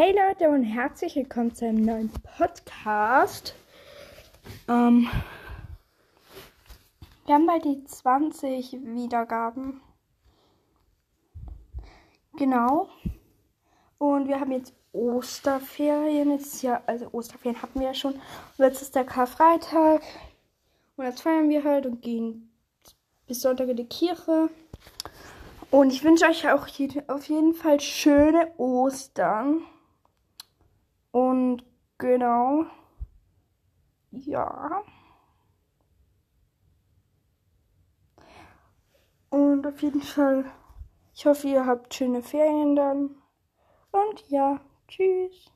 Hey Leute und herzlich willkommen zu einem neuen Podcast. Ähm, wir haben bald die 20 Wiedergaben. Genau. Und wir haben jetzt Osterferien. Jetzt ja, also Osterferien hatten wir ja schon. Und jetzt ist der Karfreitag. Und jetzt feiern wir halt und gehen bis Sonntag in die Kirche. Und ich wünsche euch auch auf jeden Fall schöne Ostern. Und genau. Ja. Und auf jeden Fall, ich hoffe, ihr habt schöne Ferien dann. Und ja, tschüss.